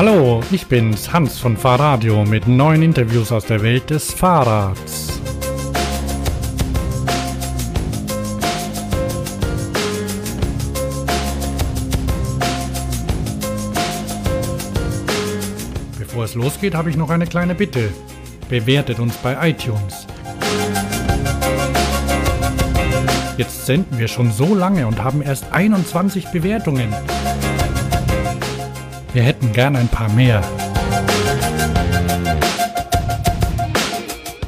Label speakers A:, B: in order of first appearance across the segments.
A: Hallo, ich bin's, Hans von Fahrradio mit neuen Interviews aus der Welt des Fahrrads. Bevor es losgeht, habe ich noch eine kleine Bitte. Bewertet uns bei iTunes. Jetzt senden wir schon so lange und haben erst 21 Bewertungen. Wir hätten gern ein paar mehr.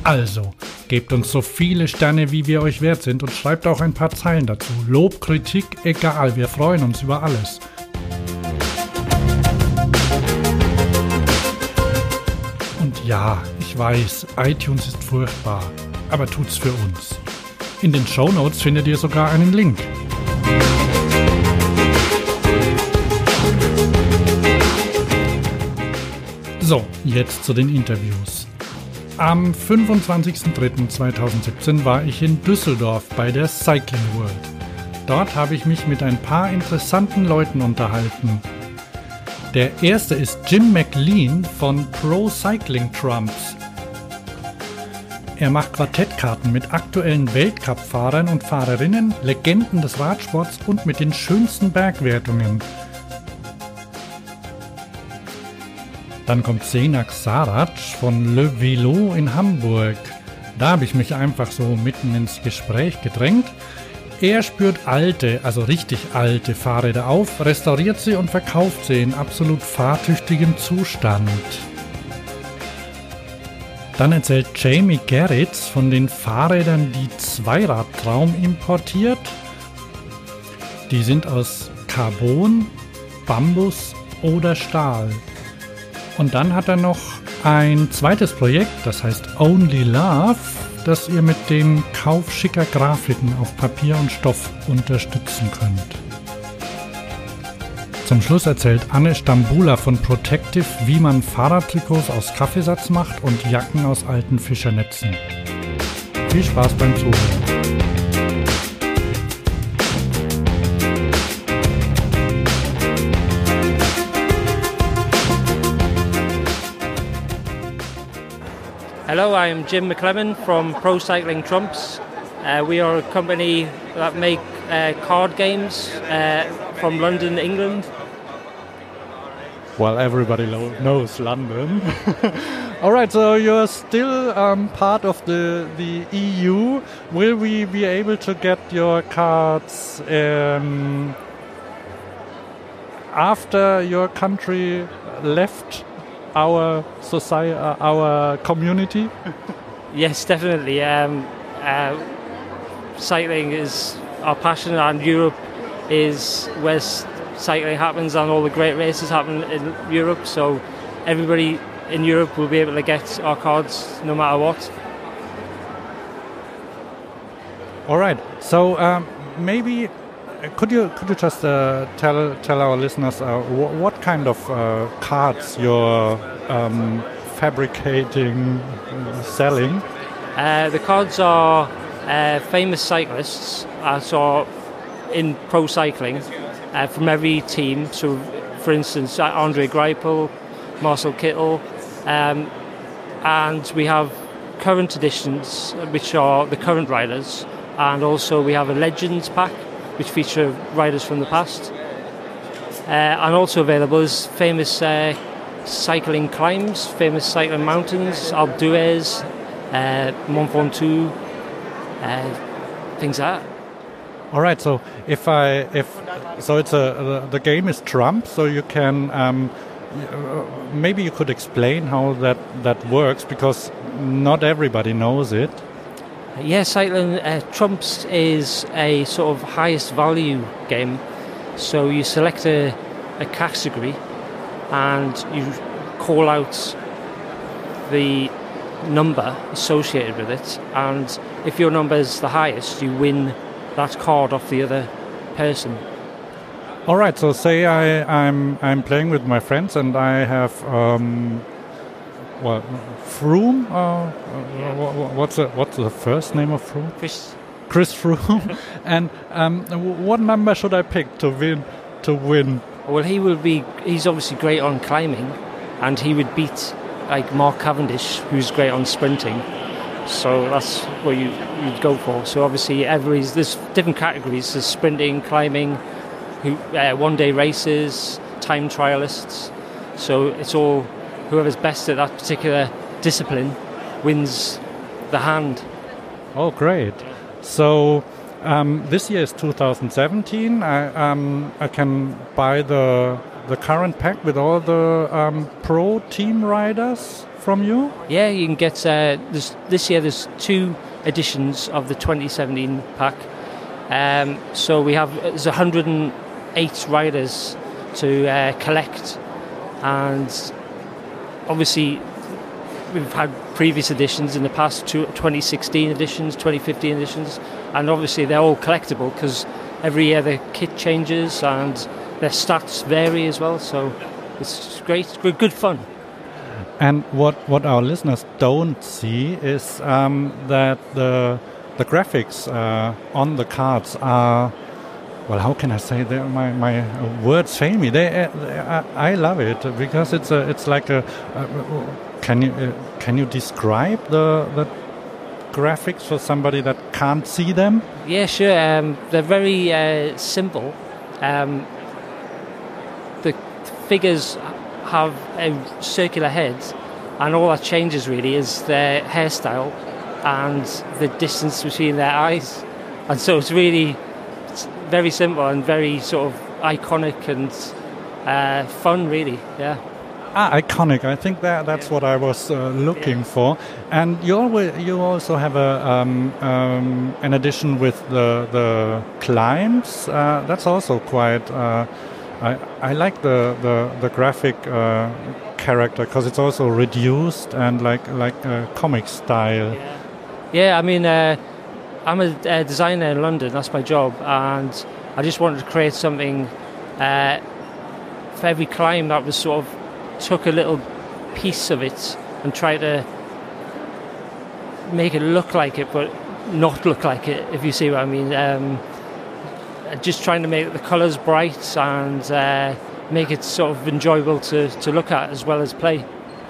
A: Also, gebt uns so viele Sterne, wie wir euch wert sind und schreibt auch ein paar Zeilen dazu. Lob, Kritik, egal, wir freuen uns über alles. Und ja, ich weiß, iTunes ist furchtbar, aber tut's für uns. In den Show Notes findet ihr sogar einen Link. So, jetzt zu den Interviews. Am 25.03.2017 war ich in Düsseldorf bei der Cycling World. Dort habe ich mich mit ein paar interessanten Leuten unterhalten. Der erste ist Jim McLean von Pro Cycling Trumps. Er macht Quartettkarten mit aktuellen Weltcup-Fahrern und Fahrerinnen, Legenden des Radsports und mit den schönsten Bergwertungen. Dann kommt Senak Sarac von Le Velo in Hamburg. Da habe ich mich einfach so mitten ins Gespräch gedrängt. Er spürt alte, also richtig alte Fahrräder auf, restauriert sie und verkauft sie in absolut fahrtüchtigem Zustand. Dann erzählt Jamie Gerritz von den Fahrrädern, die Zweiradtraum importiert. Die sind aus Carbon, Bambus oder Stahl. Und dann hat er noch ein zweites Projekt, das heißt Only Love, das ihr mit dem Kauf schicker Grafiken auf Papier und Stoff unterstützen könnt. Zum Schluss erzählt Anne Stambula von Protective, wie man Fahrradtrikots aus Kaffeesatz macht und Jacken aus alten Fischernetzen. Viel Spaß beim Zuhören.
B: Hello, I'm Jim McClellan from Pro Cycling Trumps. Uh, we are a company that make uh, card games uh, from London, England.
A: Well, everybody lo- knows London. All right, so you're still um, part of the the EU. Will we be able to get your cards um, after your country left our society, uh, our community?
B: Yes, definitely. Um, uh, cycling is our passion, and Europe is where cycling happens and all the great races happen in Europe. So everybody in Europe will be able to get our cards no matter what.
A: All right. So um, maybe could you could you just uh, tell tell our listeners uh, wh what kind of uh, cards you're um, fabricating, selling?
B: Uh, the cards are uh, famous cyclists. so in pro cycling, uh, from every team. So, for instance, uh, Andre Greipel, Marcel Kittel, um, and we have current editions, which are the current riders, and also we have a Legends pack, which feature riders from the past. Uh, and also available is famous uh, cycling climbs, famous cycling mountains, Alpe d'Huez, uh, Mont Ventoux, uh, things like that.
A: All right. So if I if so, it's a the game is Trump. So you can um, maybe you could explain how that that works because not everybody knows it.
B: Yeah, cycling uh, Trumps is a sort of highest value game. So you select a, a category and you call out the number associated with it, and if your number is the highest, you win that card off the other person.
A: All right. So say I, I'm I'm playing with my friends and I have um, well Froome. Uh, what's the, what's the first name of Froome?
B: Chris.
A: Chris Froome. and um, what number should I pick to win to win
B: Well, he will be. He's obviously great on climbing, and he would beat like Mark Cavendish, who's great on sprinting. So that's what you you'd go for. So obviously, everybody's there's different categories: there's sprinting, climbing, who, uh, one-day races, time trialists. So it's all whoever's best at that particular discipline wins the hand.
A: Oh, great! So um, this year is 2017. I, um, I can buy the the current pack with all the um, pro team riders from you.
B: Yeah, you can get uh, this this year. There's two editions of the 2017 pack. Um, so we have there's 108 riders to uh, collect, and obviously we've had previous editions in the past, 2016 editions, 2015 editions, and obviously they're all collectible because every year the kit changes and their stats vary as well. So it's great, good, good fun.
A: And what, what our listeners don't see is um, that the the graphics uh, on the cards are well how can I say that my, my words fail me they, uh, I, I love it because it's a it's like a, a can you uh, can you describe the the graphics for somebody that can't see them?
B: Yeah, sure. Um, they're very uh, simple. Um, the figures have a circular head, and all that changes really is their hairstyle and the distance between their eyes. And so it's really very simple and very sort of iconic and uh, fun, really. Yeah.
A: Ah, iconic. I think that that's yeah. what I was uh, looking yeah. for. And you always, you also have a um, um, an addition with the the climbs. Uh, that's also quite. Uh, I I like the the the graphic uh, character because it's also reduced and like like a comic style.
B: Yeah, yeah I mean. Uh, I'm a, a, designer in London. That's my job, and I just wanted to create something uh, for every climb that was sort of took a little piece of it and try to make it look like it, but not look like it, if you see what I mean. Um, just trying to make the colours bright and uh, make it sort of enjoyable to, to look at as well as play.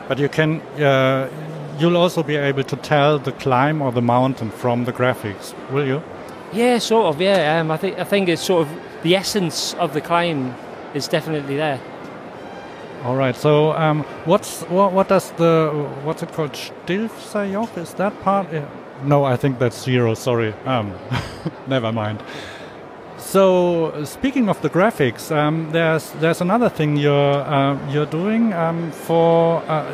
A: But you can, uh, you'll also be able to tell the climb or the mountain from the graphics, will you?
B: Yeah, sort of. Yeah, um, I think I think it's sort of the essence of the climb is definitely there.
A: All right. So, um, what's what, what does the what's it called? Stilfserjoch? Is that part? Yeah. No, I think that's zero. Sorry. Um, never mind. So, speaking of the graphics, um, there's there's another thing you're uh, you're doing um, for uh,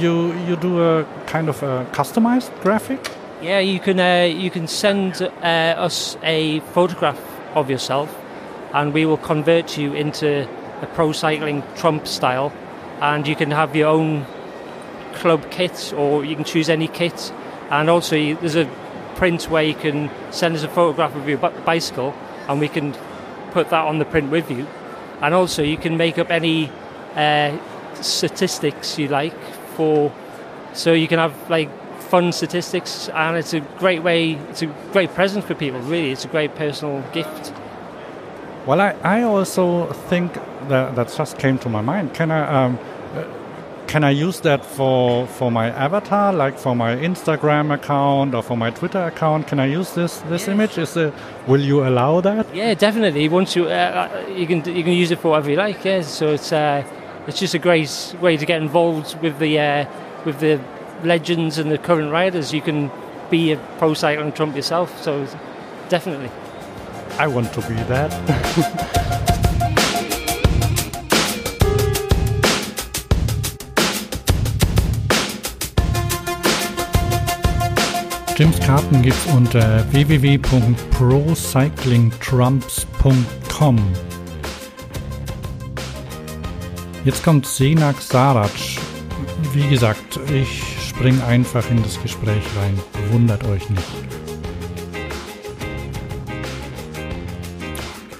A: you you do a kind of a customized graphic.
B: Yeah, you can uh, you can send uh, us a photograph of yourself, and we will convert you into a pro cycling trump style, and you can have your own club kit or you can choose any kit. And also, you, there's a print where you can send us a photograph of your bicycle, and we can put that on the print with you. And also, you can make up any uh, statistics you like for, so you can have like fun statistics, and it's a great way. It's a great present for people. Really, it's a great personal gift.
A: Well, I, I also think that that just came to my mind. Can I um, uh, can I use that for for my avatar, like for my Instagram account or for my Twitter account? Can I use this this yes. image? Is it, will you allow that?
B: Yeah, definitely. Once you uh, uh, you can you can use it for whatever you like. Yeah, so it's uh, it's just a great way to get involved with the uh, with the legends and the current riders. You can be a pro cycling trump yourself. So definitely.
A: I want to be that. Jims Karten gibt's unter www.procyclingtrumps.com. Jetzt kommt Senak Sarac. Wie gesagt, ich spring einfach in das Gespräch rein. Wundert euch nicht.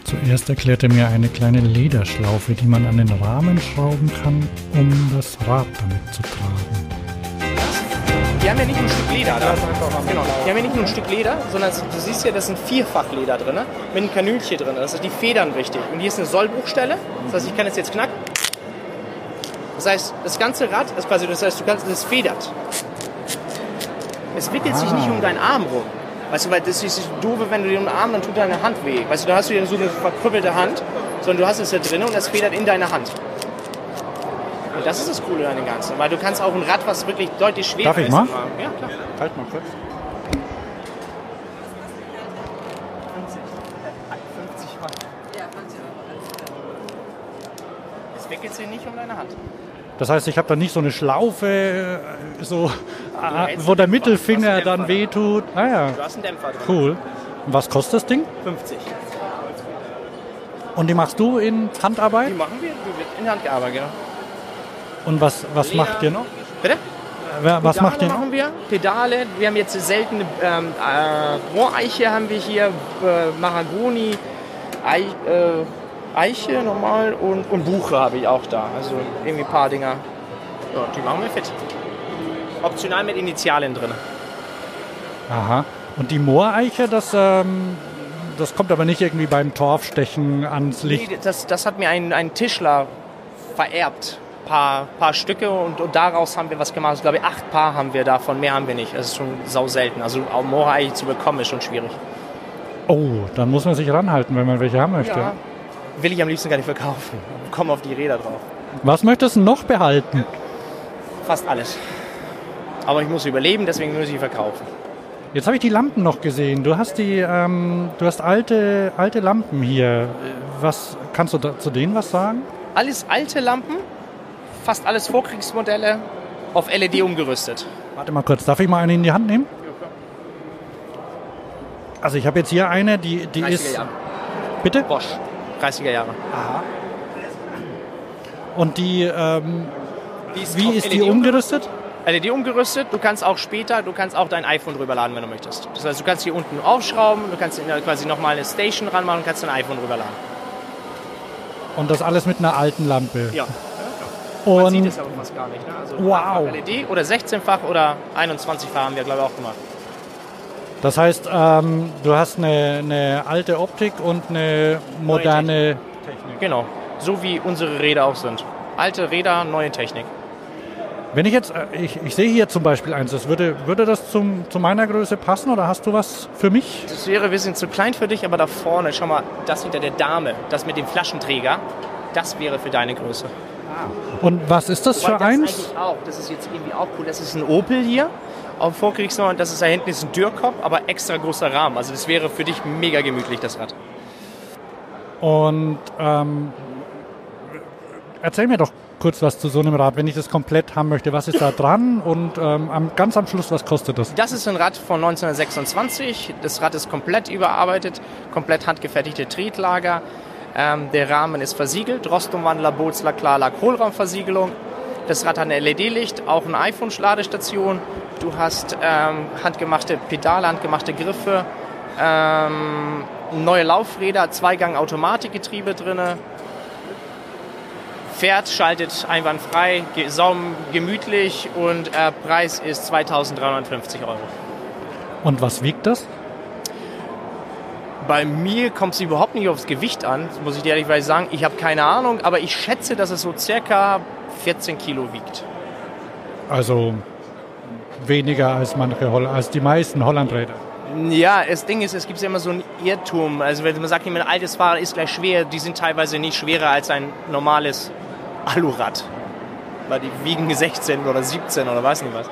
A: Zuerst erklärt er mir eine kleine Lederschlaufe, die man an den Rahmen schrauben kann, um das Rad damit zu tragen.
C: die haben ja nicht ein Stück Leder da. Genau. Die haben ja nicht nur ein Stück Leder, sondern du siehst ja, da sind Vierfachleder drin, mit einem Kanülchen drin. Das heißt, die federn richtig. Und hier ist eine Sollbruchstelle. Das heißt, ich kann es jetzt knacken. Das heißt, das ganze Rad ist quasi, das heißt, du kannst, es federt. Es wickelt sich nicht um deinen Arm rum. Weißt du, weil das ist doof, wenn du dir um den Arm, dann tut deine Hand weh. Weißt du, da hast du ja so eine verkrüppelte Hand, sondern du hast es da drin und es federt in deine Hand. Und das ist das Coole an dem Ganzen, weil du kannst auch ein Rad, was wirklich deutlich schwerer
A: Darf ich
C: ist.
A: mal?
C: machen. Ja, klar.
A: Halt mal kurz.
C: 50 Watt. Es wickelt sich nicht um deine Hand.
A: Das heißt, ich habe da nicht so eine Schlaufe, äh, so,
C: hältst
A: wo der. Mittelfinger dann wehtut. Ah ja,
C: Du hast einen Dämpfer drin.
A: cool. Und was kostet das Ding?
C: 50.
A: Und die machst du in
C: Die
A: Handarbeit?
C: machen wir, die wird in Hand gearbeitet, genau.
A: Und was, was macht ihr noch?
C: Bitte?
A: Wer- Was
C: Pedale
A: macht ihr
C: machen wir? Pedale. Wir haben jetzt seltene ähm, äh, Rohreiche haben wir hier, äh, Mahagoni, Eich, äh, Eiche normal und, und Buche habe ich auch da. Also irgendwie ein paar Dinger. Ja, die machen wir fit. Optional mit Initialen drin.
A: Aha. Und die Mooreiche, das, ähm, das kommt aber nicht irgendwie beim Torfstechen ans Licht.
C: Nee, das, das hat mir ein, ein Tischler vererbt. Paar, paar Stücke und, und daraus haben wir was gemacht. Ich glaube, acht Paar haben wir davon. Mehr haben wir nicht. Das ist schon sau selten. Also auch Mooreiche zu bekommen ist schon schwierig.
A: Oh, dann muss man sich ranhalten, wenn man welche haben möchte.
C: Ja. Will ich am liebsten gar nicht verkaufen. Komm auf die Räder drauf.
A: Was möchtest du noch behalten?
C: Fast alles. Aber ich muss überleben, deswegen muss ich verkaufen.
A: Jetzt habe ich die Lampen noch gesehen. Du hast die, ähm, du hast alte, alte Lampen hier. Was kannst du da, zu denen was sagen?
C: Alles alte Lampen, fast alles Vorkriegsmodelle, auf LED umgerüstet.
A: Warte mal kurz, darf ich mal eine in die Hand nehmen? Also ich habe jetzt hier eine, die, die
C: 30er
A: ist.
C: Jahre.
A: Bitte?
C: Bosch, 30er Jahre.
A: Und die, ähm,
C: Die ist
A: wie ist die
C: LED
A: umgerüstet?
C: LED umgerüstet. Du kannst auch später, du kannst auch dein iPhone drüber laden, wenn du möchtest. Das heißt, du kannst hier unten aufschrauben, du kannst in- quasi nochmal eine Station ranmachen und kannst dein iPhone drüber laden.
A: Und das alles mit einer alten Lampe.
C: Ja. Man sieht es aber fast gar nicht. Ne? Also
A: Wow.
C: LED oder 16-fach oder 21-fach haben wir, glaube ich, auch gemacht.
A: Das heißt, ähm, du hast eine, eine alte Optik und eine moderne.
C: Genau. So wie unsere Räder auch sind. Alte Räder, neue Technik.
A: Wenn ich jetzt, äh, ich, ich sehe hier zum Beispiel eins, das würde, würde das zum, zu meiner Größe passen oder hast du was für mich?
C: Das wäre ein bisschen zu klein für dich, aber da vorne, schau mal, das hinter der Dame, das mit dem Flaschenträger, das wäre für deine Größe.
A: Und was ist das
C: Wobei
A: für
C: das
A: eins?
C: auch, das ist jetzt irgendwie auch cool. Das ist ein Opel hier auf Vorkriegsneu und das ist da hinten ist ein Dürrkopf, aber extra großer Rahmen. Also das wäre für dich mega gemütlich, das Rad.
A: Und ähm, erzähl mir doch kurz was zu so einem Rad, wenn ich das komplett haben möchte. Was ist da dran? Und ähm, am, ganz am Schluss, was kostet das?
C: Das ist ein Rad von 1926. Das Rad ist komplett überarbeitet, komplett handgefertigte Tretlager. Ähm, der Rahmen ist versiegelt, Rostumwandler, Bozler, Klarlack, Hohlraumversiegelung. Das Rad hat ein LED-Licht, auch eine iPhone-Ladestation. Du hast ähm, handgemachte Pedale, handgemachte Griffe, ähm, neue Laufräder, Zweigang Automatikgetriebe drinne. Fährt, schaltet einwandfrei, saum, gemütlich und äh, Preis ist 2350 Euro.
A: Und was wiegt das?
C: Bei mir kommt es überhaupt nicht aufs Gewicht an, muss ich dir ehrlich sagen. Ich habe keine Ahnung, aber ich schätze, dass es so circa 14 Kilo wiegt.
A: Also weniger als manche Holl als die meisten Hollandräder.
C: Ja, das Ding ist, es gibt ja immer so einen Irrtum. Also wenn man sagt, ein altes Fahrrad ist gleich schwer, die sind teilweise nicht schwerer als ein normales Alurad. Weil die wiegen 16 oder 17 oder weiß nicht was.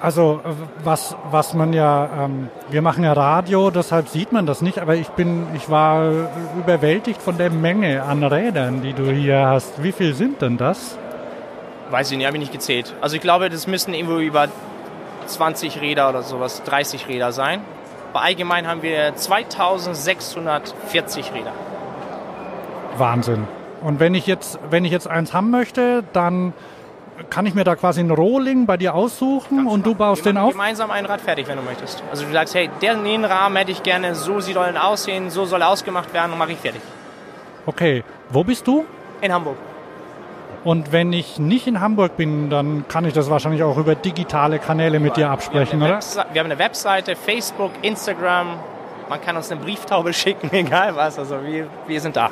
A: Also äh, was, was man ja, ähm, wir machen ja Radio, deshalb sieht man das nicht, aber ich bin, ich war überwältigt von der Menge an Rädern, die du hier hast. Wie viel sind denn das?
C: Weiß ich nicht, habe ich nicht gezählt. Also ich glaube, das müssen irgendwo über 20 Räder oder sowas, 30 Räder sein. Bei allgemein haben wir 2640 Räder.
A: Wahnsinn. Und wenn ich jetzt, wenn ich jetzt eins haben möchte, dann kann ich mir da quasi einen Rohling bei dir aussuchen und du baust
C: wir
A: den auf?
C: gemeinsam ein Rad fertig, wenn du möchtest. Also du sagst, hey, der den Rahmen hätte ich gerne, so soll er aussehen, so soll er ausgemacht werden und mache ich fertig.
A: Okay. Wo bist du?
C: In Hamburg.
A: Und wenn ich nicht in Hamburg bin, dann kann ich das wahrscheinlich auch über digitale Kanäle mit dir absprechen,
C: wir
A: oder?
C: wir haben eine Webseite, Facebook, Instagram. Man kann uns eine Brieftaube schicken, egal was. Also wir, wir sind da.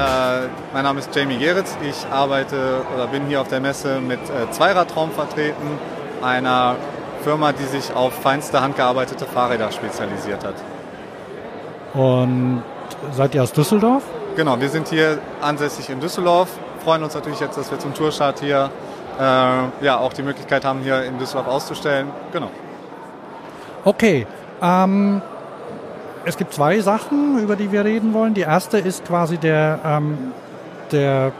D: Äh, mein Name ist Jamie Geritz. Ich arbeite oder bin hier auf der Messe mit äh, Zweiradtraum vertreten, einer Firma, die sich auf feinste handgearbeitete Fahrräder spezialisiert hat.
A: Und seid ihr aus Düsseldorf?
D: Genau, wir sind hier ansässig in Düsseldorf. Freuen uns natürlich jetzt, dass wir zum Tourstart hier äh, ja, auch die Möglichkeit haben, hier in Düsseldorf auszustellen. Genau.
A: Okay. Ähm, es gibt zwei Sachen, über die wir reden wollen. Die erste ist quasi der, ähm, der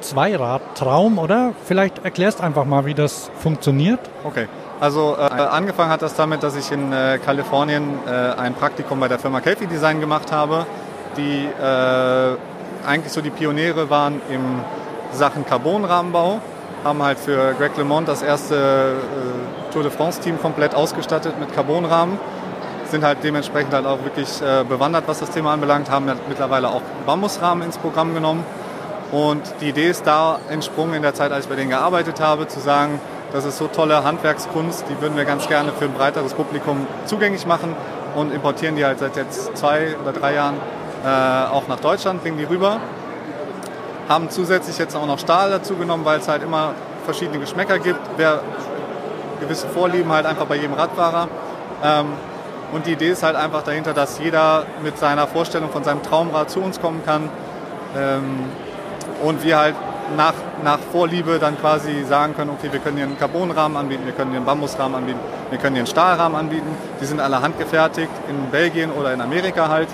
A: Zweirad-Traum, oder? Vielleicht erklärst einfach mal, wie das funktioniert.
D: Okay. Also äh, angefangen hat das damit, dass ich in äh, Kalifornien äh, ein Praktikum bei der Firma Kelfi Design gemacht habe, die äh, eigentlich so die Pioniere waren im Sachen Carbonrahmenbau, haben halt für Greg LeMond das erste äh, Tour de France Team komplett ausgestattet mit Carbonrahmen, sind halt dementsprechend halt auch wirklich äh, bewandert, was das Thema anbelangt, haben halt mittlerweile auch Bambusrahmen ins Programm genommen und die Idee ist da entsprungen in der Zeit, als ich bei denen gearbeitet habe, zu sagen, das ist so tolle Handwerkskunst, die würden wir ganz gerne für ein breiteres Publikum zugänglich machen und importieren die halt seit jetzt zwei oder drei Jahren äh, auch nach Deutschland, bringen die rüber. Haben zusätzlich jetzt auch noch Stahl dazu genommen, weil es halt immer verschiedene Geschmäcker gibt. Wer gewisse Vorlieben halt einfach bei jedem Radfahrer. Ähm, und die Idee ist halt einfach dahinter, dass jeder mit seiner Vorstellung von seinem Traumrad zu uns kommen kann. Ähm, und wir halt nach, nach Vorliebe dann quasi sagen können, okay, wir können hier einen Carbonrahmen anbieten, wir können hier einen Bambusrahmen anbieten, wir können hier einen Stahlrahmen anbieten. Die sind alle handgefertigt in Belgien oder in Amerika halt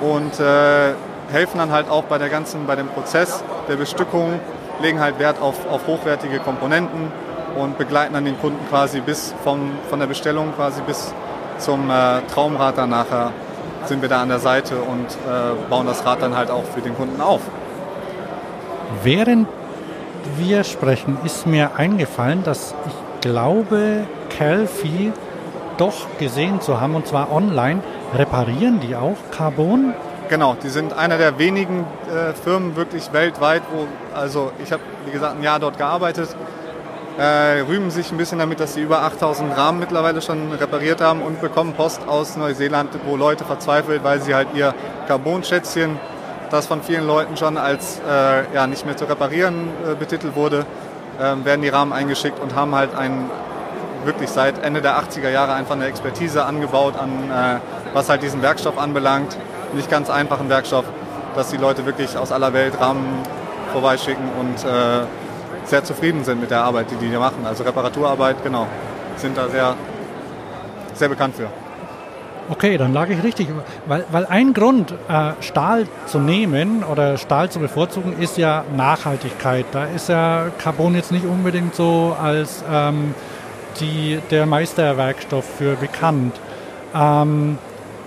D: und äh, helfen dann halt auch bei der ganzen, bei dem Prozess der Bestückung, legen halt Wert auf, auf hochwertige Komponenten und begleiten dann den Kunden quasi bis vom, von der Bestellung quasi bis zum äh, Traumrad dann nachher sind wir da an der Seite und äh, bauen das Rad dann halt auch für den Kunden auf.
A: Während wir sprechen, ist mir eingefallen, dass ich glaube, Calfee doch gesehen zu haben, und zwar online. Reparieren die auch Carbon?
D: Genau, die sind einer der wenigen äh, Firmen wirklich weltweit, wo, also ich habe, wie gesagt, ein Jahr dort gearbeitet, äh, rühmen sich ein bisschen damit, dass sie über 8000 Rahmen mittlerweile schon repariert haben und bekommen Post aus Neuseeland, wo Leute verzweifelt, weil sie halt ihr Carbon-Schätzchen das von vielen Leuten schon als äh, ja, nicht mehr zu reparieren äh, betitelt wurde, äh, werden die Rahmen eingeschickt und haben halt ein, wirklich seit Ende der 80er Jahre einfach eine Expertise angebaut, an, äh, was halt diesen Werkstoff anbelangt. Nicht ganz einfachen Werkstoff, dass die Leute wirklich aus aller Welt Rahmen vorbeischicken und äh, sehr zufrieden sind mit der Arbeit, die die hier machen. Also Reparaturarbeit, genau, sind da sehr, sehr bekannt für.
A: Okay, dann lag ich richtig. Weil, weil ein Grund, äh, Stahl zu nehmen oder Stahl zu bevorzugen, ist ja Nachhaltigkeit. Da ist ja Carbon jetzt nicht unbedingt so als ähm, die, der Meisterwerkstoff für bekannt. Ähm,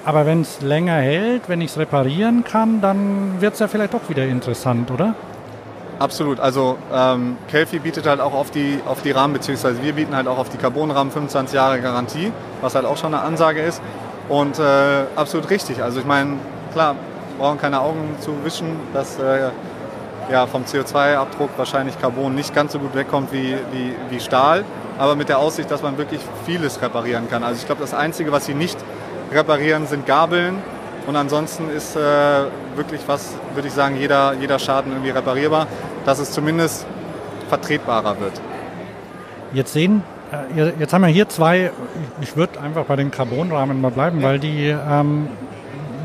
A: aber wenn es länger hält, wenn ich es reparieren kann, dann wird es ja vielleicht doch wieder interessant, oder?
D: Absolut. Also ähm, Kelfi bietet halt auch auf die, auf die Rahmen, beziehungsweise wir bieten halt auch auf die Carbonrahmen 25 Jahre Garantie, was halt auch schon eine Ansage ist. Und äh, absolut richtig. Also ich meine, klar, brauchen keine Augen zu wischen, dass äh, ja, vom CO2-Abdruck wahrscheinlich Carbon nicht ganz so gut wegkommt wie, wie, wie Stahl, aber mit der Aussicht, dass man wirklich vieles reparieren kann. Also ich glaube, das Einzige, was sie nicht reparieren, sind Gabeln. Und ansonsten ist äh, wirklich was, würde ich sagen, jeder, jeder Schaden irgendwie reparierbar, dass es zumindest vertretbarer wird.
A: Jetzt sehen äh, jetzt haben wir hier zwei, ich würde einfach bei den Carbonrahmen mal bleiben, weil die, ähm,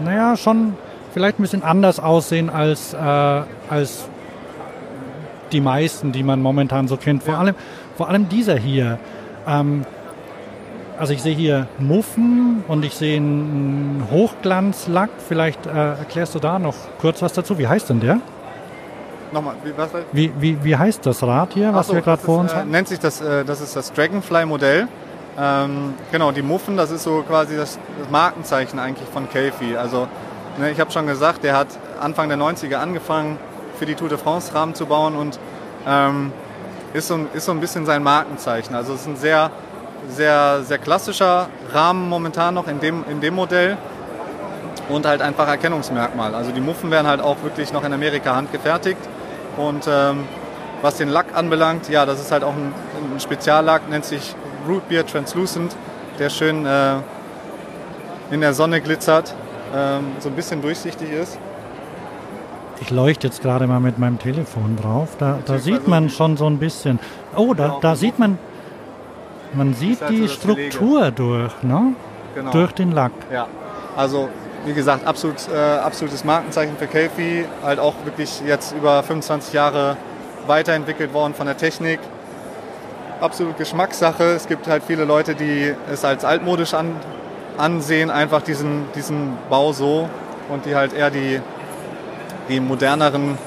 A: naja, schon vielleicht ein bisschen anders aussehen als, äh, als die meisten, die man momentan so kennt. Vor, ja. allem, vor allem dieser hier. Ähm, also ich sehe hier Muffen und ich sehe einen Hochglanzlack. Vielleicht äh, erklärst du da noch kurz was dazu. Wie heißt denn der?
D: Nochmal,
A: wie, was wie, wie, wie heißt das Rad hier, was so, wir gerade vor uns
D: äh,
A: haben?
D: Nennt sich das, äh, das ist das Dragonfly-Modell. Ähm, genau, die Muffen, das ist so quasi das, das Markenzeichen eigentlich von Kelfi. Also ne, ich habe schon gesagt, der hat Anfang der 90er angefangen, für die Tour de France Rahmen zu bauen und ähm, ist, so, ist so ein bisschen sein Markenzeichen. Also es ist ein sehr, sehr, sehr klassischer Rahmen momentan noch in dem, in dem Modell. und halt einfach Erkennungsmerkmal. Also die Muffen werden halt auch wirklich noch in Amerika handgefertigt und ähm, was den Lack anbelangt, ja, das ist halt auch ein, ein Speziallack, nennt sich Root Beer Translucent, der schön äh, in der Sonne glitzert, ähm, so ein bisschen durchsichtig ist.
A: Ich leuchte jetzt gerade mal mit meinem Telefon drauf. Da, da sieht man schon so ein bisschen. Oh, da, da sieht man, man sieht
D: halt so
A: die Struktur durch, ne?
D: Genau.
A: Durch den Lack.
D: Ja, also wie gesagt, absolut, äh, absolutes Markenzeichen für Kelfi. Halt auch wirklich jetzt über 25 Jahre weiterentwickelt worden von der Technik. Absolut Geschmackssache. Es gibt halt viele Leute, die es als altmodisch an, ansehen, einfach diesen, diesen Bau so und die halt eher die, die moderneren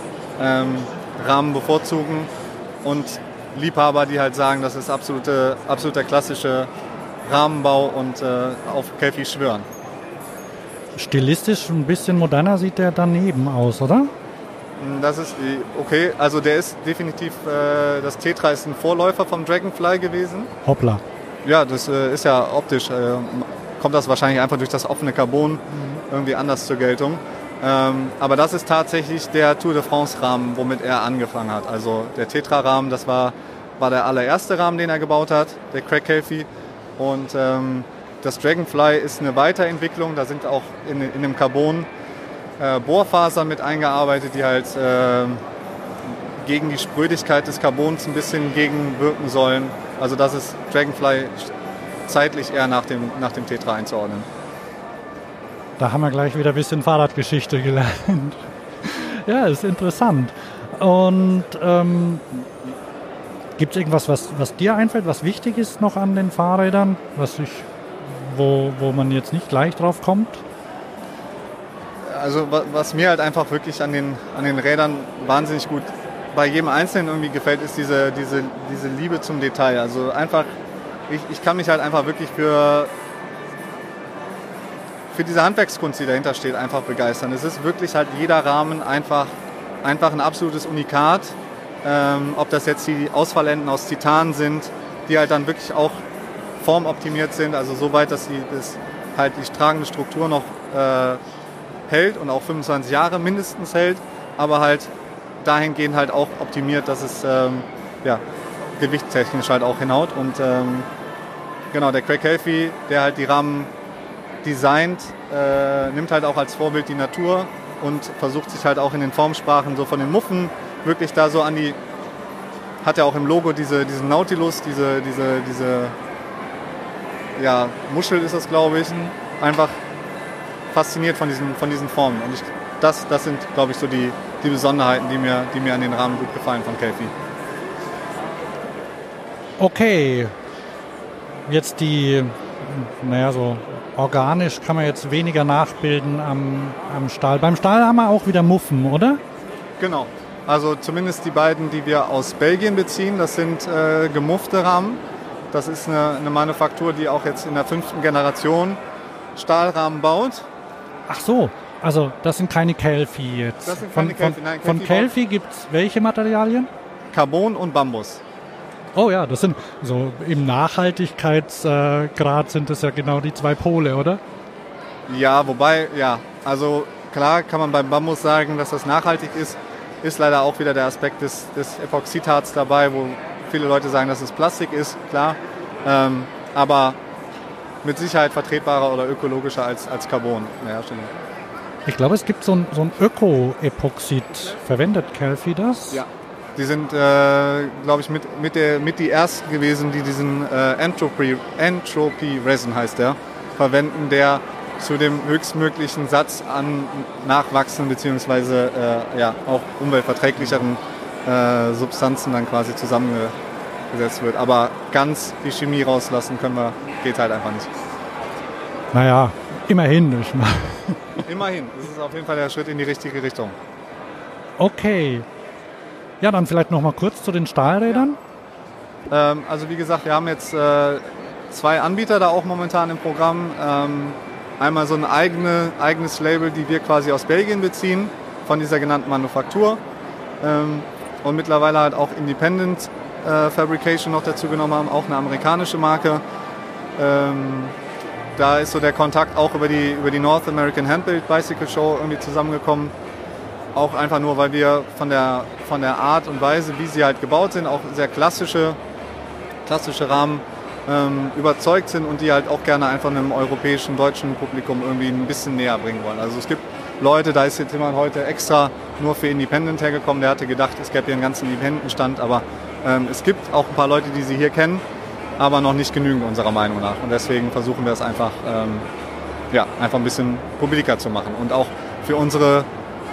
D: ähm, Rahmen bevorzugen und Liebhaber, die halt sagen, das ist absolute, absoluter klassische Rahmenbau und äh, auf Kelfi schwören.
A: Stilistisch ein bisschen moderner sieht der daneben aus, oder?
D: Das ist äh, okay, also der ist definitiv, äh, das Tetra ist ein Vorläufer vom Dragonfly gewesen.
A: Hoppla.
D: Ja, das äh, ist ja optisch, äh, kommt das wahrscheinlich einfach durch das offene Carbon irgendwie anders zur Geltung. Ähm, aber das ist tatsächlich der Tour de France-Rahmen, womit er angefangen hat. Also der Tetra-Rahmen, das war, war der allererste Rahmen, den er gebaut hat, der Craig Healthy. Und ähm, das Dragonfly ist eine Weiterentwicklung, da sind auch in, in dem Carbon äh, Bohrfasern mit eingearbeitet, die halt äh, gegen die Sprödigkeit des Carbons ein bisschen gegenwirken sollen. Also das ist Dragonfly zeitlich eher nach dem, nach dem Tetra einzuordnen.
A: Da haben wir gleich wieder ein bisschen Fahrradgeschichte gelernt. ja, ist interessant. Und ähm, gibt es irgendwas, was, was dir einfällt, was wichtig ist noch an den Fahrrädern, was ich, wo, wo man jetzt nicht gleich drauf kommt?
D: Also wa- was mir halt einfach wirklich an den, an den Rädern wahnsinnig gut bei jedem Einzelnen irgendwie gefällt, ist diese, diese, diese Liebe zum Detail. Also einfach, ich, ich kann mich halt einfach wirklich für, für diese Handwerkskunst, die dahinter steht, einfach begeistern. Es ist wirklich halt jeder Rahmen einfach, einfach ein absolutes Unikat. Ähm, ob das jetzt die Ausfallenden aus Titan sind, die halt dann wirklich auch formoptimiert sind, also so weit, dass sie das halt die tragende Struktur noch äh, hält und auch 25 Jahre mindestens hält, aber halt dahingehend halt auch optimiert, dass es ähm, ja, gewichtstechnisch halt auch hinhaut. Und ähm, genau, der Craig Healthy, der halt die Rahmen designt, äh, nimmt halt auch als Vorbild die Natur und versucht sich halt auch in den Formsprachen so von den Muffen wirklich da so an die, hat ja auch im Logo diese, diesen Nautilus, diese, diese, diese ja, Muschel ist das glaube ich, einfach fasziniert von diesen, von diesen Formen. Und ich, das, das sind, glaube ich, so die, die Besonderheiten, die mir, die mir an den Rahmen gut gefallen von Kelfi.
A: Okay, jetzt die, naja, so organisch kann man jetzt weniger nachbilden am, am Stahl. Beim Stahl haben wir auch wieder Muffen, oder?
D: Genau. Also zumindest die beiden, die wir aus Belgien beziehen, das sind äh, gemuffte Rahmen. Das ist eine, eine Manufaktur, die auch jetzt in der fünften Generation Stahlrahmen baut.
A: Ach so, also das sind keine Kelfi jetzt.
D: Das sind
A: von,
D: keine Kelfi, nein,
A: Von,
D: Kelfi
A: von Kelfi gibt es welche Materialien?
D: Carbon und Bambus.
A: Oh ja, das sind so im Nachhaltigkeitsgrad sind das ja genau die zwei Pole, oder?
D: Ja, wobei, ja, also klar kann man beim Bambus sagen, dass das nachhaltig ist. Ist leider auch wieder der Aspekt des, des Epoxidharz dabei, wo viele Leute sagen, dass es Plastik ist, klar. Ähm, aber mit Sicherheit vertretbarer oder ökologischer als, als Carbon in der Herstellung.
A: Ich glaube, es gibt so ein, so ein Öko-Epoxid. Verwendet Kelfi das?
D: Ja. Die sind, äh, glaube ich, mit, mit, der, mit die ersten gewesen, die diesen äh, Entropy, Entropy Resin heißt der, verwenden, der zu dem höchstmöglichen Satz an nachwachsenden bzw. Äh, ja, auch umweltverträglicheren äh, Substanzen dann quasi zusammengesetzt wird. Aber ganz die Chemie rauslassen können wir, geht halt einfach nicht.
A: Naja, immerhin. Ich meine.
D: Immerhin, das ist auf jeden Fall der Schritt in die richtige Richtung.
A: Okay. Ja, dann vielleicht noch mal kurz zu den Stahlrädern.
D: Ähm, also wie gesagt, wir haben jetzt äh, zwei Anbieter da auch momentan im Programm. Ähm, einmal so ein eigene, eigenes Label, die wir quasi aus Belgien beziehen, von dieser genannten Manufaktur. Ähm, und mittlerweile halt auch Independent äh, Fabrication noch dazu genommen haben, auch eine amerikanische Marke. Ähm, da ist so der Kontakt auch über die, über die North American Handbuild Bicycle Show irgendwie zusammengekommen. Auch einfach nur, weil wir von der, von der Art und Weise, wie sie halt gebaut sind, auch sehr klassische, klassische Rahmen ähm, überzeugt sind und die halt auch gerne einfach einem europäischen, deutschen Publikum irgendwie ein bisschen näher bringen wollen. Also es gibt Leute, da ist jetzt jemand heute extra nur für Independent hergekommen, der hatte gedacht, es gäbe hier einen ganzen Independent-Stand, aber ähm, es gibt auch ein paar Leute, die sie hier kennen, aber noch nicht genügend unserer Meinung nach. Und deswegen versuchen wir es einfach, ähm, ja, einfach ein bisschen publiker zu machen und auch für unsere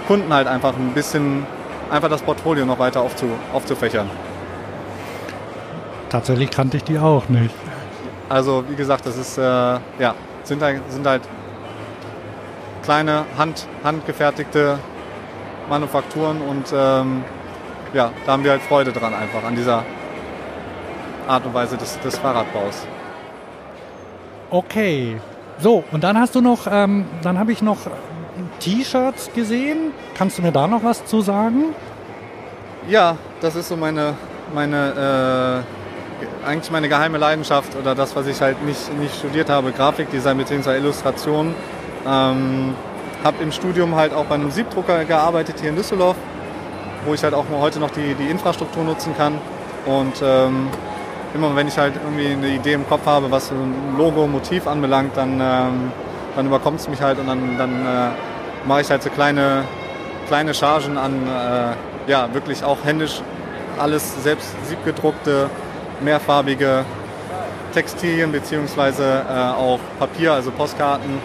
D: Kunden halt einfach ein bisschen, einfach das Portfolio noch weiter aufzu, aufzufächern.
A: Tatsächlich kannte ich die auch nicht.
D: Also wie gesagt, das ist, äh, ja, sind halt, sind halt kleine hand, handgefertigte Manufakturen und ähm, ja, da haben wir halt Freude dran einfach an dieser Art und Weise des, des Fahrradbaus.
A: Okay, so und dann hast du noch, ähm, dann habe ich noch T-Shirts gesehen. Kannst du mir da noch was zu sagen?
D: Ja, das ist so meine, meine äh, eigentlich meine geheime Leidenschaft oder das, was ich halt nicht, nicht studiert habe, Grafikdesign bzw. Illustration. Ähm, habe im Studium halt auch bei einem Siebdrucker gearbeitet hier in Düsseldorf, wo ich halt auch heute noch die, die Infrastruktur nutzen kann. Und ähm, immer wenn ich halt irgendwie eine Idee im Kopf habe, was ein Logo, Motiv anbelangt, dann, ähm, dann überkommt es mich halt und dann, dann äh, mache ich halt so kleine, kleine Chargen an, äh, ja, wirklich auch händisch alles selbst siebgedruckte, mehrfarbige Textilien beziehungsweise äh, auch Papier, also Postkarten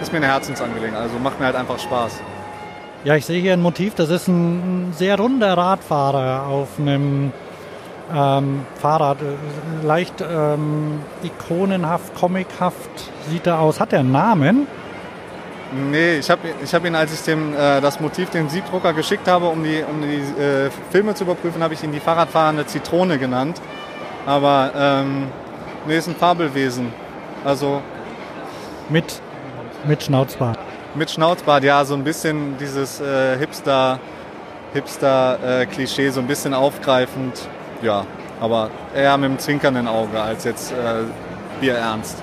D: ist mir eine Herzensangelegenheit. Also macht mir halt einfach Spaß.
A: Ja, ich sehe hier ein Motiv. Das ist ein sehr runder Radfahrer auf einem ähm, Fahrrad. Leicht ähm, ikonenhaft, comichaft sieht er aus. Hat er einen Namen?
D: Nee, ich habe ich hab ihn, als ich dem, äh, das Motiv dem Siebdrucker geschickt habe, um die, um die äh, Filme zu überprüfen, habe ich ihn die Fahrradfahrende Zitrone genannt. Aber ähm, nee, ist ein Fabelwesen. Also
A: mit mit Schnauzbart.
D: Mit Schnauzbart, ja, so ein bisschen dieses äh, Hipster, Hipster-Klischee, äh, so ein bisschen aufgreifend. Ja, aber eher mit einem zwinkernden Auge als jetzt äh, bierernst.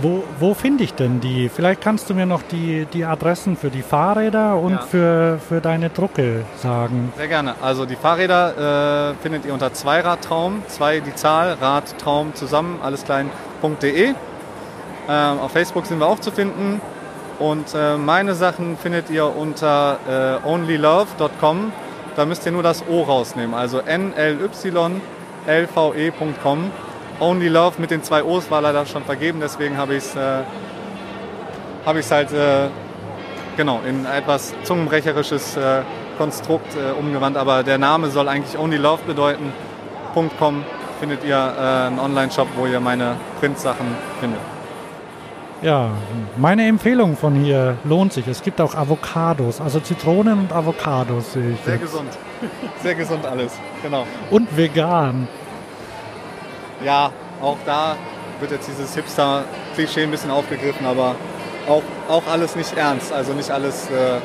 A: Wo, wo finde ich denn die? Vielleicht kannst du mir noch die, die Adressen für die Fahrräder und ja. für, für deine Drucke sagen.
D: Sehr gerne. Also die Fahrräder äh, findet ihr unter Zweiradtraum, zwei die Zahl, Radtraum zusammen, alles klein.de. Ähm, auf Facebook sind wir auch zu finden. Und äh, meine Sachen findet ihr unter äh, onlylove.com. Da müsst ihr nur das O rausnehmen. Also nlylve.com. Only Love mit den zwei O's war leider schon vergeben, deswegen habe ich es äh, hab halt äh, genau, in etwas zungenbrecherisches äh, Konstrukt äh, umgewandt. Aber der Name soll eigentlich Only Love bedeuten. .com findet ihr äh, einen Online-Shop, wo ihr meine Printsachen findet.
A: Ja, meine Empfehlung von hier lohnt sich. Es gibt auch Avocados, also Zitronen und Avocados sehe ich.
D: Sehr jetzt. gesund. Sehr gesund alles, genau.
A: Und vegan.
D: Ja, auch da wird jetzt dieses Hipster-Klischee ein bisschen aufgegriffen, aber auch, auch alles nicht ernst. Also nicht alles äh,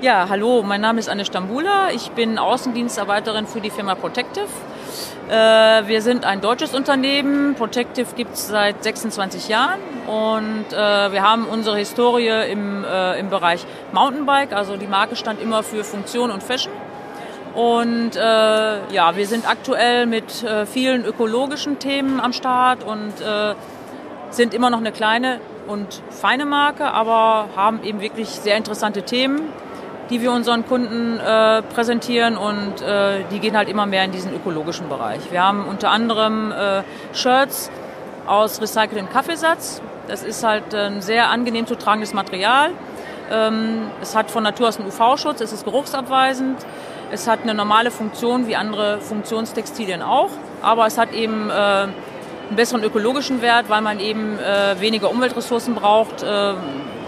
E: Ja, hallo, mein Name ist Anne Stambula. Ich bin Außendienstarbeiterin für die Firma Protective. Äh, wir sind ein deutsches Unternehmen. Protective gibt es seit 26 Jahren und äh, wir haben unsere Historie im, äh, im Bereich Mountainbike. Also die Marke stand immer für Funktion und Fashion. Und äh, ja, wir sind aktuell mit äh, vielen ökologischen Themen am Start und äh, sind immer noch eine kleine und feine Marke, aber haben eben wirklich sehr interessante Themen die wir unseren Kunden äh, präsentieren und äh, die gehen halt immer mehr in diesen ökologischen Bereich. Wir haben unter anderem äh, Shirts aus recyceltem Kaffeesatz. Das ist halt ein sehr angenehm zu tragendes Material. Ähm, es hat von Natur aus einen UV-Schutz, es ist geruchsabweisend, es hat eine normale Funktion wie andere Funktionstextilien auch, aber es hat eben äh, einen besseren ökologischen Wert, weil man eben äh, weniger Umweltressourcen braucht äh,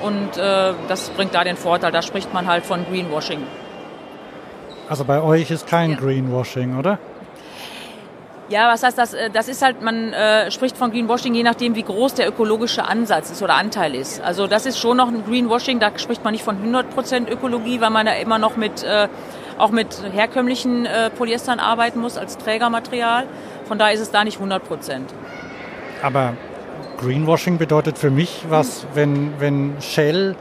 E: und äh, das bringt da den Vorteil, da spricht man halt von Greenwashing.
A: Also bei euch ist kein ja. Greenwashing, oder?
E: Ja, was heißt das? Äh, das ist halt, man äh, spricht von Greenwashing, je nachdem, wie groß der ökologische Ansatz ist oder Anteil ist. Also das ist schon noch ein Greenwashing, da spricht man nicht von 100% Ökologie, weil man da immer noch mit, äh, auch mit herkömmlichen äh, Polyestern arbeiten muss als Trägermaterial. Von daher ist es da nicht 100%.
A: Aber Greenwashing bedeutet für mich was, wenn, wenn Shell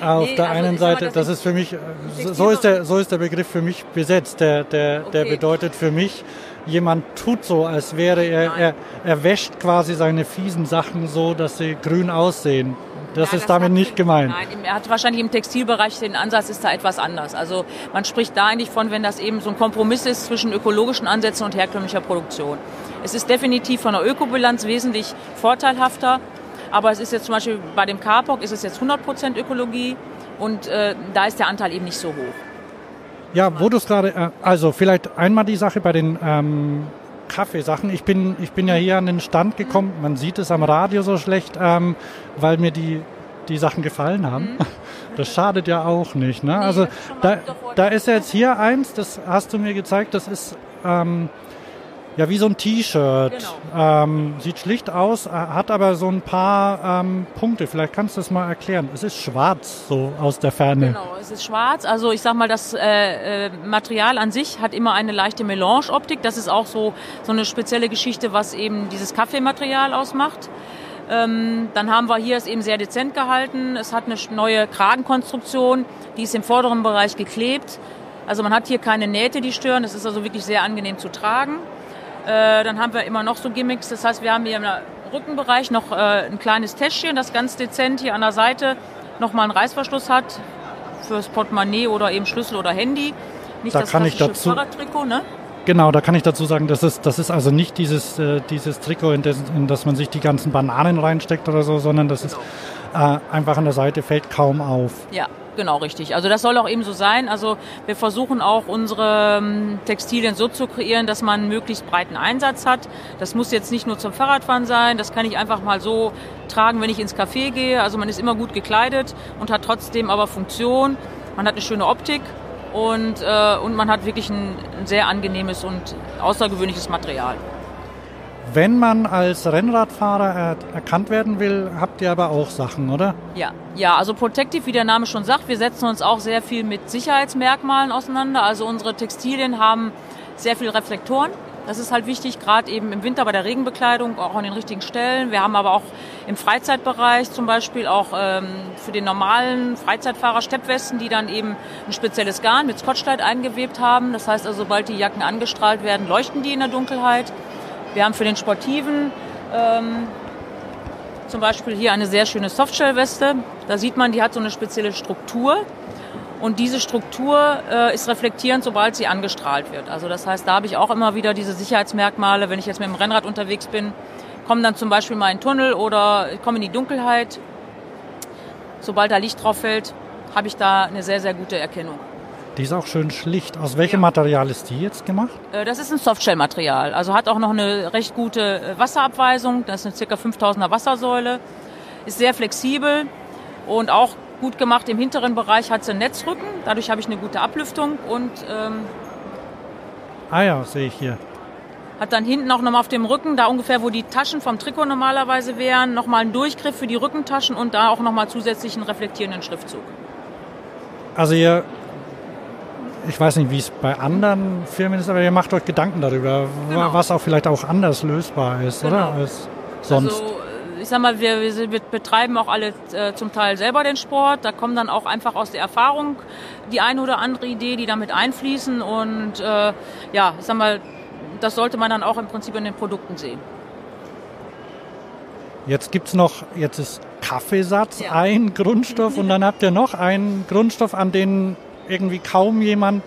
A: auf nee, der also einen Seite, das, das ist für mich, äh, so ist, der, so ist der Begriff für mich besetzt. Der, der, okay. der bedeutet für mich, jemand tut so, als wäre er, er, er wäscht quasi seine fiesen Sachen so, dass sie grün aussehen. Das ja, ist das damit nicht gemeint.
E: Nein, er hat wahrscheinlich im Textilbereich den Ansatz ist da etwas anders. Also man spricht da eigentlich von, wenn das eben so ein Kompromiss ist zwischen ökologischen Ansätzen und herkömmlicher Produktion. Es ist definitiv von der Ökobilanz wesentlich vorteilhafter, aber es ist jetzt zum Beispiel bei dem Carpok ist es jetzt 100% Ökologie und äh, da ist der Anteil eben nicht so hoch.
A: Ja, wo du es gerade, äh, also vielleicht einmal die Sache bei den ähm, Kaffeesachen. Ich bin, ich bin ja hier an den Stand gekommen, man sieht es am Radio so schlecht, ähm, weil mir die, die Sachen gefallen haben. Mhm. Das schadet ja auch nicht. Ne? Nee, also da, da ist jetzt hier eins, das hast du mir gezeigt, das ist ähm, ja, wie so ein T-Shirt. Genau. Ähm, sieht schlicht aus, äh, hat aber so ein paar ähm, Punkte. Vielleicht kannst du das mal erklären. Es ist schwarz, so aus der Ferne.
E: Genau, es ist schwarz. Also ich sag mal, das äh, äh, Material an sich hat immer eine leichte Melange-Optik. Das ist auch so, so eine spezielle Geschichte, was eben dieses Kaffeematerial ausmacht. Ähm, dann haben wir hier es eben sehr dezent gehalten. Es hat eine neue Kragenkonstruktion, die ist im vorderen Bereich geklebt. Also man hat hier keine Nähte, die stören. Es ist also wirklich sehr angenehm zu tragen. Äh, dann haben wir immer noch so Gimmicks. Das heißt, wir haben hier im Rückenbereich noch äh, ein kleines Täschchen, das ganz dezent hier an der Seite nochmal einen Reißverschluss hat fürs Portemonnaie oder eben Schlüssel oder Handy.
A: Nicht da das kann ich dazu, Fahrradtrikot, ne? Genau, da kann ich dazu sagen, das ist, das ist also nicht dieses, äh, dieses Trikot, in das, in das man sich die ganzen Bananen reinsteckt oder so, sondern das genau. ist äh, einfach an der Seite, fällt kaum auf.
E: Ja, Genau, richtig. Also das soll auch eben so sein. Also wir versuchen auch unsere ähm, Textilien so zu kreieren, dass man möglichst breiten Einsatz hat. Das muss jetzt nicht nur zum Fahrradfahren sein, das kann ich einfach mal so tragen, wenn ich ins Café gehe. Also man ist immer gut gekleidet und hat trotzdem aber Funktion. Man hat eine schöne Optik und, äh, und man hat wirklich ein, ein sehr angenehmes und außergewöhnliches Material.
A: Wenn man als Rennradfahrer er erkannt werden will, habt ihr aber auch Sachen, oder?
E: Ja, ja, also Protective, wie der Name schon sagt, wir setzen uns auch sehr viel mit Sicherheitsmerkmalen auseinander. Also unsere Textilien haben sehr viele Reflektoren. Das ist halt wichtig, gerade eben im Winter bei der Regenbekleidung, auch an den richtigen Stellen. Wir haben aber auch im Freizeitbereich zum Beispiel auch ähm, für den normalen Freizeitfahrer Steppwesten, die dann eben ein spezielles Garn mit Scotchlight eingewebt haben. Das heißt also, sobald die Jacken angestrahlt werden, leuchten die in der Dunkelheit. Wir haben für den Sportiven ähm, zum Beispiel hier eine sehr schöne Softshell-Weste. Da sieht man, die hat so eine spezielle Struktur. Und diese Struktur äh, ist reflektierend, sobald sie angestrahlt wird. Also das heißt, da habe ich auch immer wieder diese Sicherheitsmerkmale. Wenn ich jetzt mit dem Rennrad unterwegs bin, komme dann zum Beispiel mal in den Tunnel oder komme in die Dunkelheit. Sobald da Licht drauf fällt, habe ich da eine sehr, sehr gute Erkennung.
A: Die ist auch schön schlicht. Aus welchem. Material ist die jetzt gemacht?
E: Äh, das ist ein Softshell-Material. Also hat auch noch eine recht gute äh, Wasserabweisung. Das ist eine ca. 5000er Wassersäule. Ist sehr flexibel und auch gut gemacht. Im hinteren Bereich hat sie einen Netzrücken. Dadurch habe ich eine gute Ablüftung und ähm,
A: Ah ja, sehe ich hier.
E: Hat dann hinten auch nochmal auf dem Rücken, da ungefähr, wo die Taschen vom Trikot normalerweise wären, nochmal einen Durchgriff für die Rückentaschen und da auch nochmal zusätzlichen reflektierenden Schriftzug.
A: Also ihr ich weiß nicht, wie es bei anderen Firmen ist, aber ihr macht euch Gedanken darüber, genau. was auch vielleicht auch anders lösbar ist, genau. oder? Als sonst.
E: Also, ich sag mal, wir, wir betreiben auch alle äh, zum Teil selber den Sport. Da kommen dann auch einfach aus der Erfahrung die eine oder andere Idee, die damit einfließen. Und äh, ja, ich sag mal, das sollte man dann auch im Prinzip in den Produkten sehen.
A: Jetzt gibt es noch, jetzt ist Kaffeesatz ja. ein Grundstoff und dann habt ihr noch einen Grundstoff, an den irgendwie kaum jemand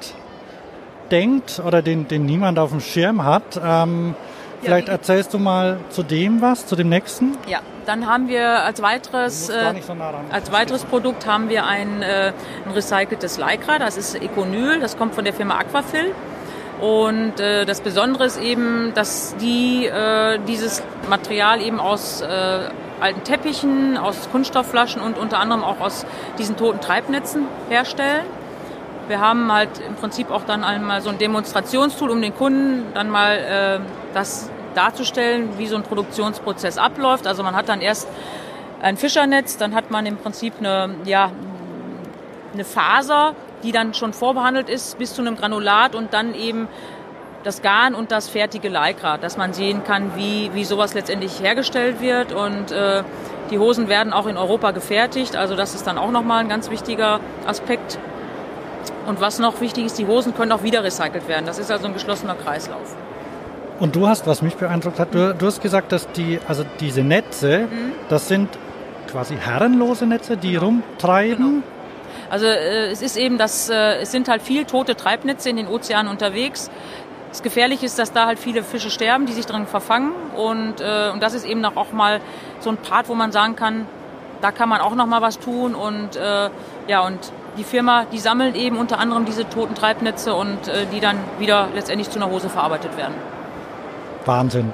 A: denkt oder den, den niemand auf dem Schirm hat. Ähm, vielleicht ja, erzählst du mal zu dem was, zu dem nächsten?
E: Ja, dann haben wir als weiteres, äh, so nah als weiteres Produkt haben wir ein, äh, ein recyceltes Lycra, das ist Econyl, das kommt von der Firma Aquafil. Und äh, das Besondere ist eben, dass die äh, dieses Material eben aus äh, alten Teppichen, aus Kunststoffflaschen und unter anderem auch aus diesen toten Treibnetzen herstellen. Wir haben halt im Prinzip auch dann einmal so ein Demonstrationstool, um den Kunden dann mal äh, das darzustellen, wie so ein Produktionsprozess abläuft. Also man hat dann erst ein Fischernetz, dann hat man im Prinzip eine, ja, eine Faser, die dann schon vorbehandelt ist bis zu einem Granulat und dann eben das Garn und das fertige Lycra, dass man sehen kann, wie, wie sowas letztendlich hergestellt wird. Und äh, die Hosen werden auch in Europa gefertigt, also das ist dann auch nochmal ein ganz wichtiger Aspekt. Und was noch wichtig ist, die Hosen können auch wieder recycelt werden. Das ist also ein geschlossener Kreislauf.
A: Und du hast, was mich beeindruckt hat, du, du hast gesagt, dass die, also diese Netze, mhm. das sind quasi herrenlose Netze, die genau. rumtreiben. Genau.
E: Also äh, es ist eben, dass äh, es sind halt viel tote Treibnetze in den Ozeanen unterwegs. Das Gefährliche ist, dass da halt viele Fische sterben, die sich drin verfangen. Und, äh, und das ist eben auch mal so ein Part, wo man sagen kann, da kann man auch noch mal was tun. Und äh, ja, und die Firma, die sammelt eben unter anderem diese toten Treibnetze und äh, die dann wieder letztendlich zu einer Hose verarbeitet werden.
A: Wahnsinn.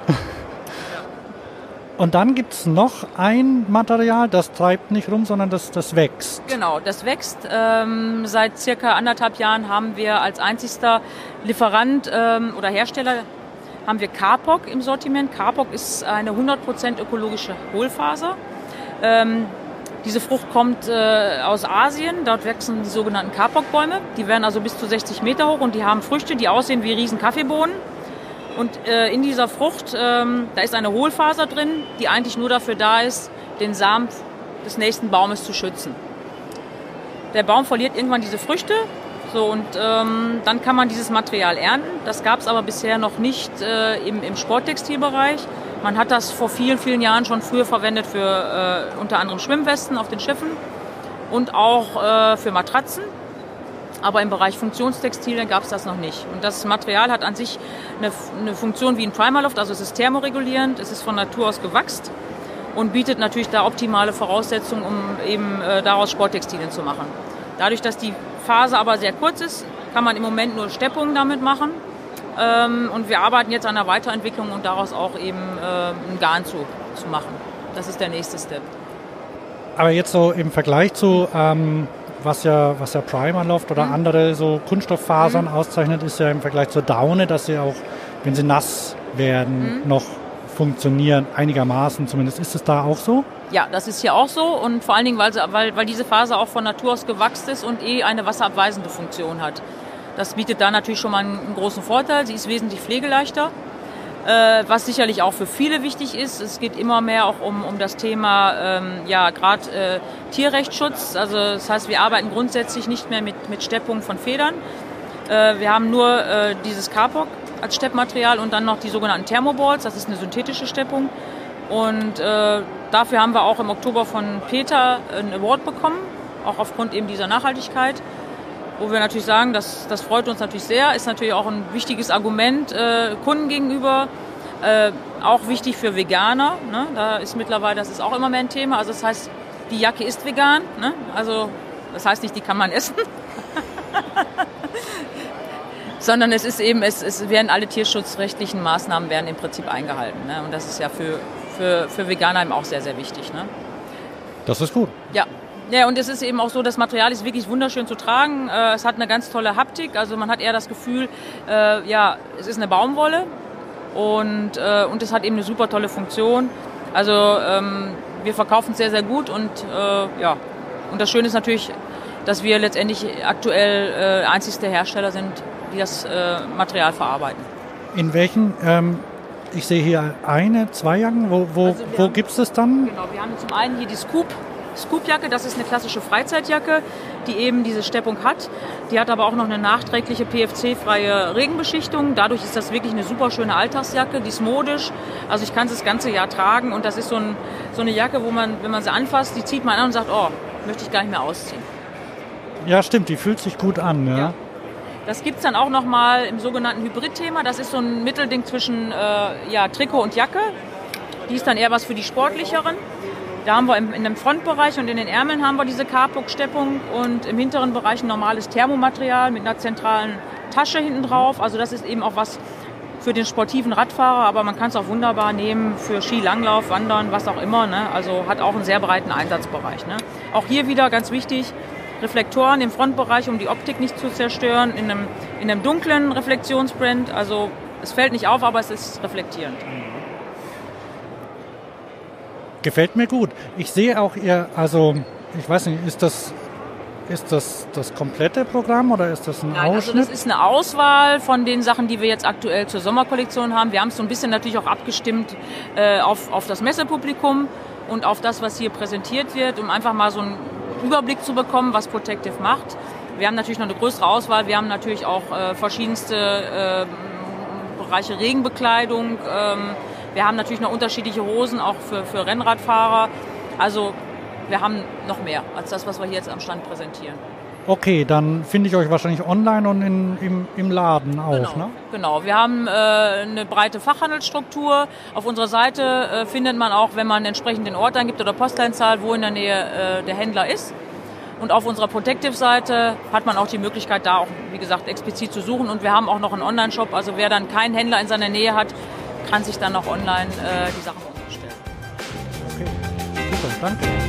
A: Und dann gibt es noch ein Material, das treibt nicht rum, sondern das, das wächst.
E: Genau, das wächst. Ähm, seit circa anderthalb Jahren haben wir als einzigster Lieferant ähm, oder Hersteller haben wir Carpoc im Sortiment. Carpoc ist eine 100% ökologische Hohlfaser. Ähm, diese Frucht kommt äh, aus Asien, dort wachsen die sogenannten Kapok-Bäume. Die werden also bis zu 60 Meter hoch und die haben Früchte, die aussehen wie riesen Kaffeebohnen. Und äh, in dieser Frucht, ähm, da ist eine Hohlfaser drin, die eigentlich nur dafür da ist, den Samen des nächsten Baumes zu schützen. Der Baum verliert irgendwann diese Früchte so, und ähm, dann kann man dieses Material ernten. Das gab es aber bisher noch nicht äh, im, im Sporttextilbereich. Man hat das vor vielen, vielen Jahren schon früher verwendet für äh, unter anderem Schwimmwesten auf den Schiffen und auch äh, für Matratzen. Aber im Bereich Funktionstextilien gab es das noch nicht. Und das Material hat an sich eine, eine Funktion wie ein Primerloft, also es ist thermoregulierend, es ist von Natur aus gewachst und bietet natürlich da optimale Voraussetzungen, um eben äh, daraus Sporttextilien zu machen. Dadurch, dass die Phase aber sehr kurz ist, kann man im Moment nur Steppungen damit machen. Ähm, und wir arbeiten jetzt an der Weiterentwicklung und daraus auch eben äh, ein Garn zu, zu machen. Das ist der nächste Step.
A: Aber jetzt so im Vergleich zu ähm, was ja, was ja Primerloft oder mhm. andere so Kunststofffasern mhm. auszeichnet, ist ja im Vergleich zur Daune, dass sie auch, wenn sie nass werden, mhm. noch funktionieren, einigermaßen zumindest. Ist es da auch so?
E: Ja, das ist hier auch so und vor allen Dingen, weil, sie, weil, weil diese Faser auch von Natur aus gewachsen ist und eh eine wasserabweisende Funktion hat. Das bietet da natürlich schon mal einen, großen Vorteil. Sie ist wesentlich pflegeleichter äh, was sicherlich auch für viele wichtig ist. Es geht immer mehr auch um, um das Thema, ähm, ja, gerade äh, Tierrechtsschutz. Also das heißt, wir arbeiten grundsätzlich nicht mehr mit, mit Steppung von Federn. Äh, wir haben nur äh, dieses Carpoc als Steppmaterial und dann noch die sogenannten Thermoballs, das ist eine synthetische Steppung. Und äh, dafür haben wir auch im Oktober von Peter einen Award bekommen, auch aufgrund eben dieser Nachhaltigkeit wo wir natürlich sagen, das, das freut uns natürlich sehr, ist natürlich auch ein wichtiges Argument äh, Kunden gegenüber, äh, auch wichtig für Veganer. Ne? Da ist mittlerweile, das ist auch immer mehr ein Thema. Also das heißt, die Jacke ist vegan, ne? also das heißt nicht, die kann man essen. Sondern es ist eben, es, es werden alle tierschutzrechtlichen Maßnahmen werden im Prinzip eingehalten. Ne? Und das ist ja für, für, für Veganer eben auch sehr, sehr wichtig. Ne?
A: Das ist gut.
E: Ja, ja, und es ist eben auch so, das Material ist wirklich wunderschön zu tragen. Äh, es hat eine ganz tolle Haptik, also man hat eher das Gefühl, äh, ja, es ist eine Baumwolle und, äh, und es hat eben eine super tolle Funktion. Also ähm, wir verkaufen es sehr, sehr gut und ja, und das Schöne ist natürlich, dass wir letztendlich aktuell äh, einzigste Hersteller sind, die das Material verarbeiten.
A: In welchen ähm ich sehe hier eine, zwei Jacken. Wo, wo, also wo gibt es das dann?
E: Genau, wir haben zum einen hier die Scoop Scoopjacke, das ist eine klassische Freizeitjacke, die eben diese Steppung hat. Die hat aber auch noch eine nachträgliche PFC-freie Regenbeschichtung. Dadurch ist das wirklich eine super schöne Alltagsjacke, die ist modisch. Also ich kann sie das ganze Jahr tragen und das ist so, ein, so eine Jacke, wo man, wenn man sie anfasst, die zieht man an und sagt, oh, möchte ich gar nicht mehr ausziehen.
A: Ja, stimmt, die fühlt sich gut an. Ja. ja.
E: Das gibt es dann auch nochmal im sogenannten Hybrid-Thema. Das ist so ein Mittelding zwischen äh, ja, Trikot und Jacke. Die ist dann eher was für die Sportlicheren. Da haben wir im, in dem Frontbereich und in den Ärmeln haben wir diese Carplock-Steppung und im hinteren Bereich ein normales Thermomaterial mit einer zentralen Tasche hinten drauf. Also das ist eben auch was für den sportiven Radfahrer, aber man kann es auch wunderbar nehmen für Skilanglauf, Wandern, was auch immer. Ne? Also hat auch einen sehr breiten Einsatzbereich. Ne? Auch hier wieder ganz wichtig, Reflektoren im Frontbereich, um die Optik nicht zu zerstören, in einem, in einem dunklen Reflexionsbrand. Also es fällt nicht auf, aber es ist reflektierend.
A: Gefällt mir gut. Ich sehe auch ihr, also ich weiß nicht, ist das ist das das komplette Programm oder ist das ein
E: Nein,
A: Ausschnitt?
E: also das ist eine Auswahl von den Sachen, die wir jetzt aktuell zur Sommerkollektion haben. Wir haben es so ein bisschen natürlich auch abgestimmt äh, auf, auf das Messepublikum und auf das, was hier präsentiert wird, um einfach mal so einen Überblick zu bekommen, was Protective macht. Wir haben natürlich noch eine größere Auswahl. Wir haben natürlich auch äh, verschiedenste äh, Bereiche Regenbekleidung. Ähm, wir haben natürlich noch unterschiedliche Hosen auch für, für Rennradfahrer. Also wir haben noch mehr als das, was wir hier jetzt am Stand präsentieren.
A: Okay, dann finde ich euch wahrscheinlich online und in, im, im Laden auch,
E: Genau,
A: ne?
E: genau. Wir haben äh, eine breite Fachhandelsstruktur. Auf unserer Seite äh, findet man auch, wenn man entsprechend den Ort eingibt oder Postleinzahl, wo in der Nähe äh, der Händler ist. Und auf unserer Protective-Seite hat man auch die Möglichkeit, da auch, wie gesagt, explizit zu suchen. Und wir haben auch noch einen Online-Shop. Also wer dann keinen Händler in seiner Nähe hat, kann sich dann auch online äh, die Sachen bestellen.
A: Okay, super, danke.